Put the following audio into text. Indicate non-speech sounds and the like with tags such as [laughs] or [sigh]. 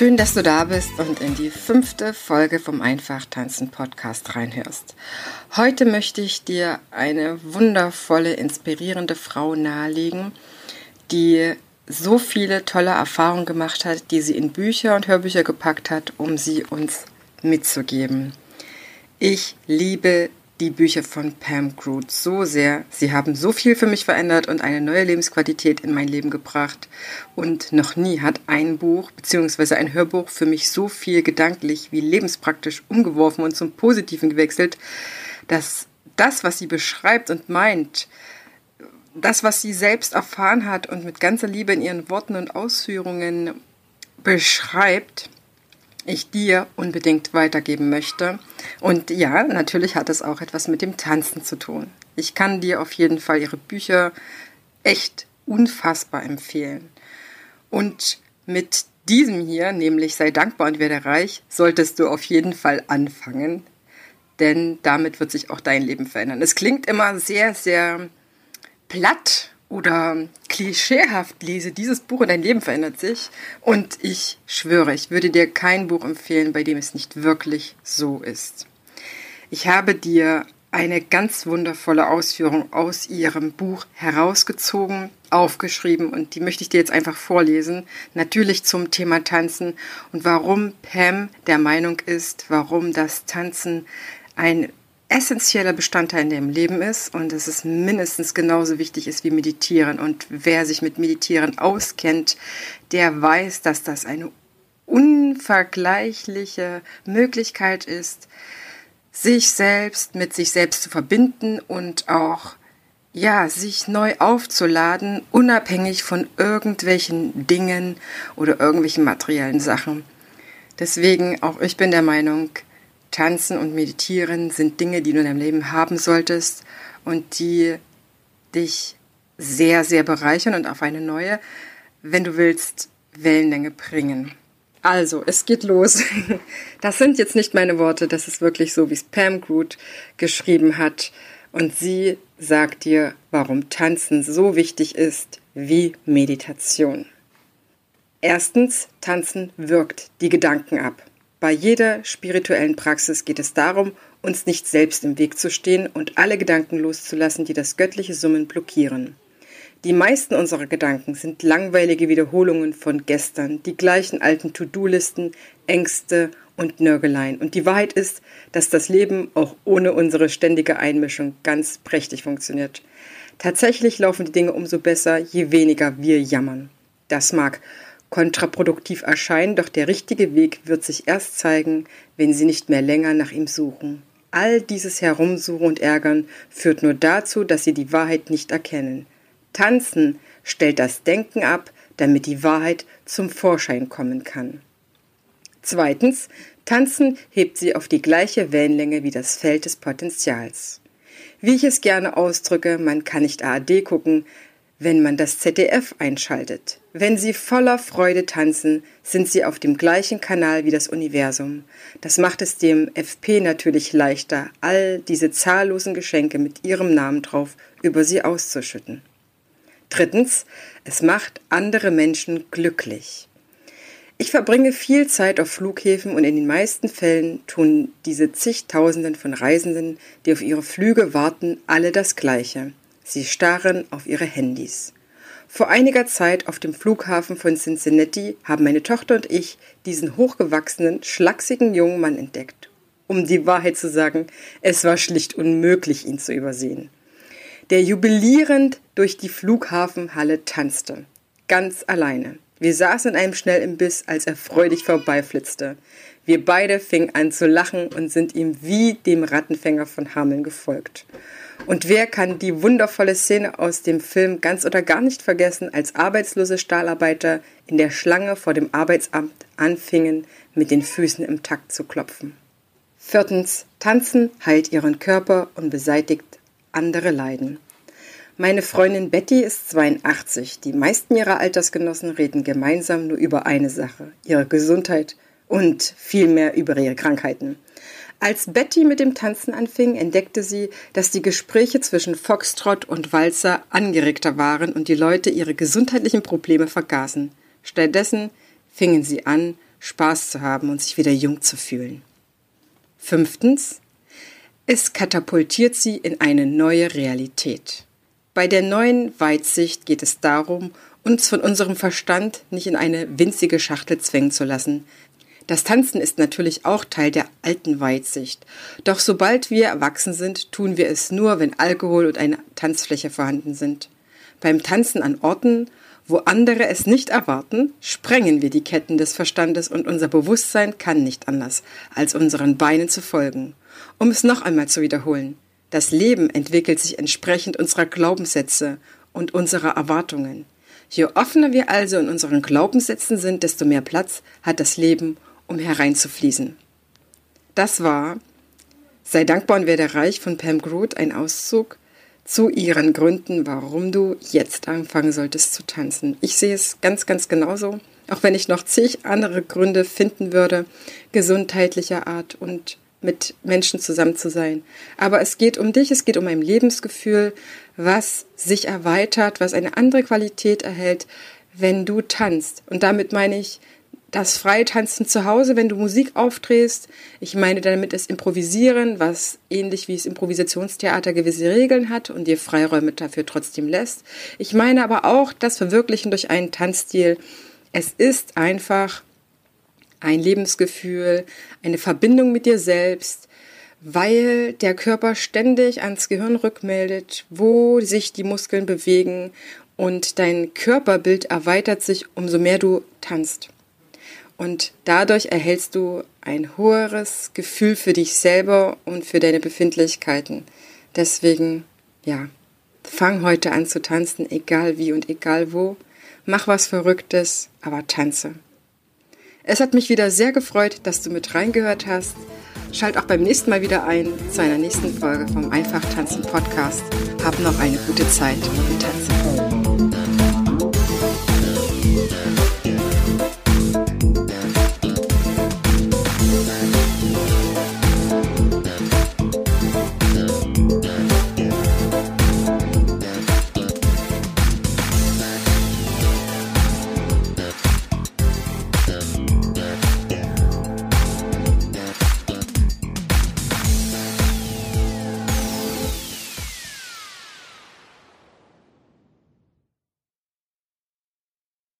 Schön, dass du da bist und in die fünfte Folge vom Einfach Tanzen Podcast reinhörst. Heute möchte ich dir eine wundervolle, inspirierende Frau nahelegen, die so viele tolle Erfahrungen gemacht hat, die sie in Bücher und Hörbücher gepackt hat, um sie uns mitzugeben. Ich liebe die Bücher von Pam Groot so sehr. Sie haben so viel für mich verändert und eine neue Lebensqualität in mein Leben gebracht. Und noch nie hat ein Buch bzw. ein Hörbuch für mich so viel gedanklich wie lebenspraktisch umgeworfen und zum Positiven gewechselt, dass das, was sie beschreibt und meint, das, was sie selbst erfahren hat und mit ganzer Liebe in ihren Worten und Ausführungen beschreibt, ich dir unbedingt weitergeben möchte. Und ja, natürlich hat es auch etwas mit dem Tanzen zu tun. Ich kann dir auf jeden Fall ihre Bücher echt unfassbar empfehlen. Und mit diesem hier, nämlich sei dankbar und werde reich, solltest du auf jeden Fall anfangen, denn damit wird sich auch dein Leben verändern. Es klingt immer sehr, sehr platt oder klischeehaft lese, dieses Buch und dein Leben verändert sich. Und ich schwöre, ich würde dir kein Buch empfehlen, bei dem es nicht wirklich so ist. Ich habe dir eine ganz wundervolle Ausführung aus ihrem Buch herausgezogen, aufgeschrieben und die möchte ich dir jetzt einfach vorlesen. Natürlich zum Thema Tanzen und warum Pam der Meinung ist, warum das Tanzen ein essentieller Bestandteil in dem Leben ist und dass es mindestens genauso wichtig ist wie Meditieren. Und wer sich mit Meditieren auskennt, der weiß, dass das eine unvergleichliche Möglichkeit ist, sich selbst mit sich selbst zu verbinden und auch ja, sich neu aufzuladen, unabhängig von irgendwelchen Dingen oder irgendwelchen materiellen Sachen. Deswegen auch ich bin der Meinung, Tanzen und Meditieren sind Dinge, die du in deinem Leben haben solltest und die dich sehr, sehr bereichern und auf eine neue, wenn du willst, Wellenlänge bringen. Also, es geht los. [laughs] Das sind jetzt nicht meine Worte, das ist wirklich so, wie es Pam Groot geschrieben hat. Und sie sagt dir, warum Tanzen so wichtig ist wie Meditation. Erstens, Tanzen wirkt die Gedanken ab. Bei jeder spirituellen Praxis geht es darum, uns nicht selbst im Weg zu stehen und alle Gedanken loszulassen, die das göttliche Summen blockieren. Die meisten unserer Gedanken sind langweilige Wiederholungen von gestern, die gleichen alten To-Do-Listen, Ängste und Nörgeleien. Und die Wahrheit ist, dass das Leben auch ohne unsere ständige Einmischung ganz prächtig funktioniert. Tatsächlich laufen die Dinge umso besser, je weniger wir jammern. Das mag kontraproduktiv erscheinen, doch der richtige Weg wird sich erst zeigen, wenn Sie nicht mehr länger nach ihm suchen. All dieses Herumsuchen und Ärgern führt nur dazu, dass Sie die Wahrheit nicht erkennen. Tanzen stellt das Denken ab, damit die Wahrheit zum Vorschein kommen kann. Zweitens, Tanzen hebt sie auf die gleiche Wellenlänge wie das Feld des Potenzials. Wie ich es gerne ausdrücke, man kann nicht ARD gucken, wenn man das ZDF einschaltet. Wenn sie voller Freude tanzen, sind sie auf dem gleichen Kanal wie das Universum. Das macht es dem FP natürlich leichter, all diese zahllosen Geschenke mit ihrem Namen drauf über sie auszuschütten. Drittens, es macht andere Menschen glücklich. Ich verbringe viel Zeit auf Flughäfen und in den meisten Fällen tun diese zigtausenden von Reisenden, die auf ihre Flüge warten, alle das Gleiche. Sie starren auf ihre Handys. Vor einiger Zeit auf dem Flughafen von Cincinnati haben meine Tochter und ich diesen hochgewachsenen, schlachsigen jungen Mann entdeckt. Um die Wahrheit zu sagen, es war schlicht unmöglich, ihn zu übersehen. Der jubilierend durch die Flughafenhalle tanzte. Ganz alleine. Wir saßen in einem Schnellimbiss, als er freudig vorbeiflitzte. Wir beide fingen an zu lachen und sind ihm wie dem Rattenfänger von Hameln gefolgt. Und wer kann die wundervolle Szene aus dem Film ganz oder gar nicht vergessen, als arbeitslose Stahlarbeiter in der Schlange vor dem Arbeitsamt anfingen, mit den Füßen im Takt zu klopfen. Viertens, Tanzen heilt ihren Körper und beseitigt andere Leiden. Meine Freundin Betty ist 82. Die meisten ihrer Altersgenossen reden gemeinsam nur über eine Sache, ihre Gesundheit und vielmehr über ihre Krankheiten. Als Betty mit dem Tanzen anfing, entdeckte sie, dass die Gespräche zwischen Foxtrot und Walzer angeregter waren und die Leute ihre gesundheitlichen Probleme vergaßen. Stattdessen fingen sie an, Spaß zu haben und sich wieder jung zu fühlen. Fünftens. Es katapultiert sie in eine neue Realität. Bei der neuen Weitsicht geht es darum, uns von unserem Verstand nicht in eine winzige Schachtel zwängen zu lassen, das Tanzen ist natürlich auch Teil der alten Weitsicht. Doch sobald wir erwachsen sind, tun wir es nur, wenn Alkohol und eine Tanzfläche vorhanden sind. Beim Tanzen an Orten, wo andere es nicht erwarten, sprengen wir die Ketten des Verstandes und unser Bewusstsein kann nicht anders, als unseren Beinen zu folgen. Um es noch einmal zu wiederholen. Das Leben entwickelt sich entsprechend unserer Glaubenssätze und unserer Erwartungen. Je offener wir also in unseren Glaubenssätzen sind, desto mehr Platz hat das Leben, um hereinzufließen. Das war Sei dankbar und werde reich von Pam Groot, ein Auszug zu ihren Gründen, warum du jetzt anfangen solltest zu tanzen. Ich sehe es ganz, ganz genauso, auch wenn ich noch zig andere Gründe finden würde, gesundheitlicher Art und mit Menschen zusammen zu sein. Aber es geht um dich, es geht um ein Lebensgefühl, was sich erweitert, was eine andere Qualität erhält, wenn du tanzt. Und damit meine ich das Freitanzen zu Hause, wenn du Musik aufdrehst. Ich meine damit das Improvisieren, was ähnlich wie das Improvisationstheater gewisse Regeln hat und dir Freiräume dafür trotzdem lässt. Ich meine aber auch das Verwirklichen durch einen Tanzstil. Es ist einfach ein Lebensgefühl, eine Verbindung mit dir selbst, weil der Körper ständig ans Gehirn rückmeldet, wo sich die Muskeln bewegen und dein Körperbild erweitert sich, umso mehr du tanzt. Und dadurch erhältst du ein höheres Gefühl für dich selber und für deine Befindlichkeiten. Deswegen, ja, fang heute an zu tanzen, egal wie und egal wo. Mach was Verrücktes, aber tanze. Es hat mich wieder sehr gefreut, dass du mit reingehört hast. Schalt auch beim nächsten Mal wieder ein zu einer nächsten Folge vom Einfach Tanzen Podcast. Hab noch eine gute Zeit und tanze.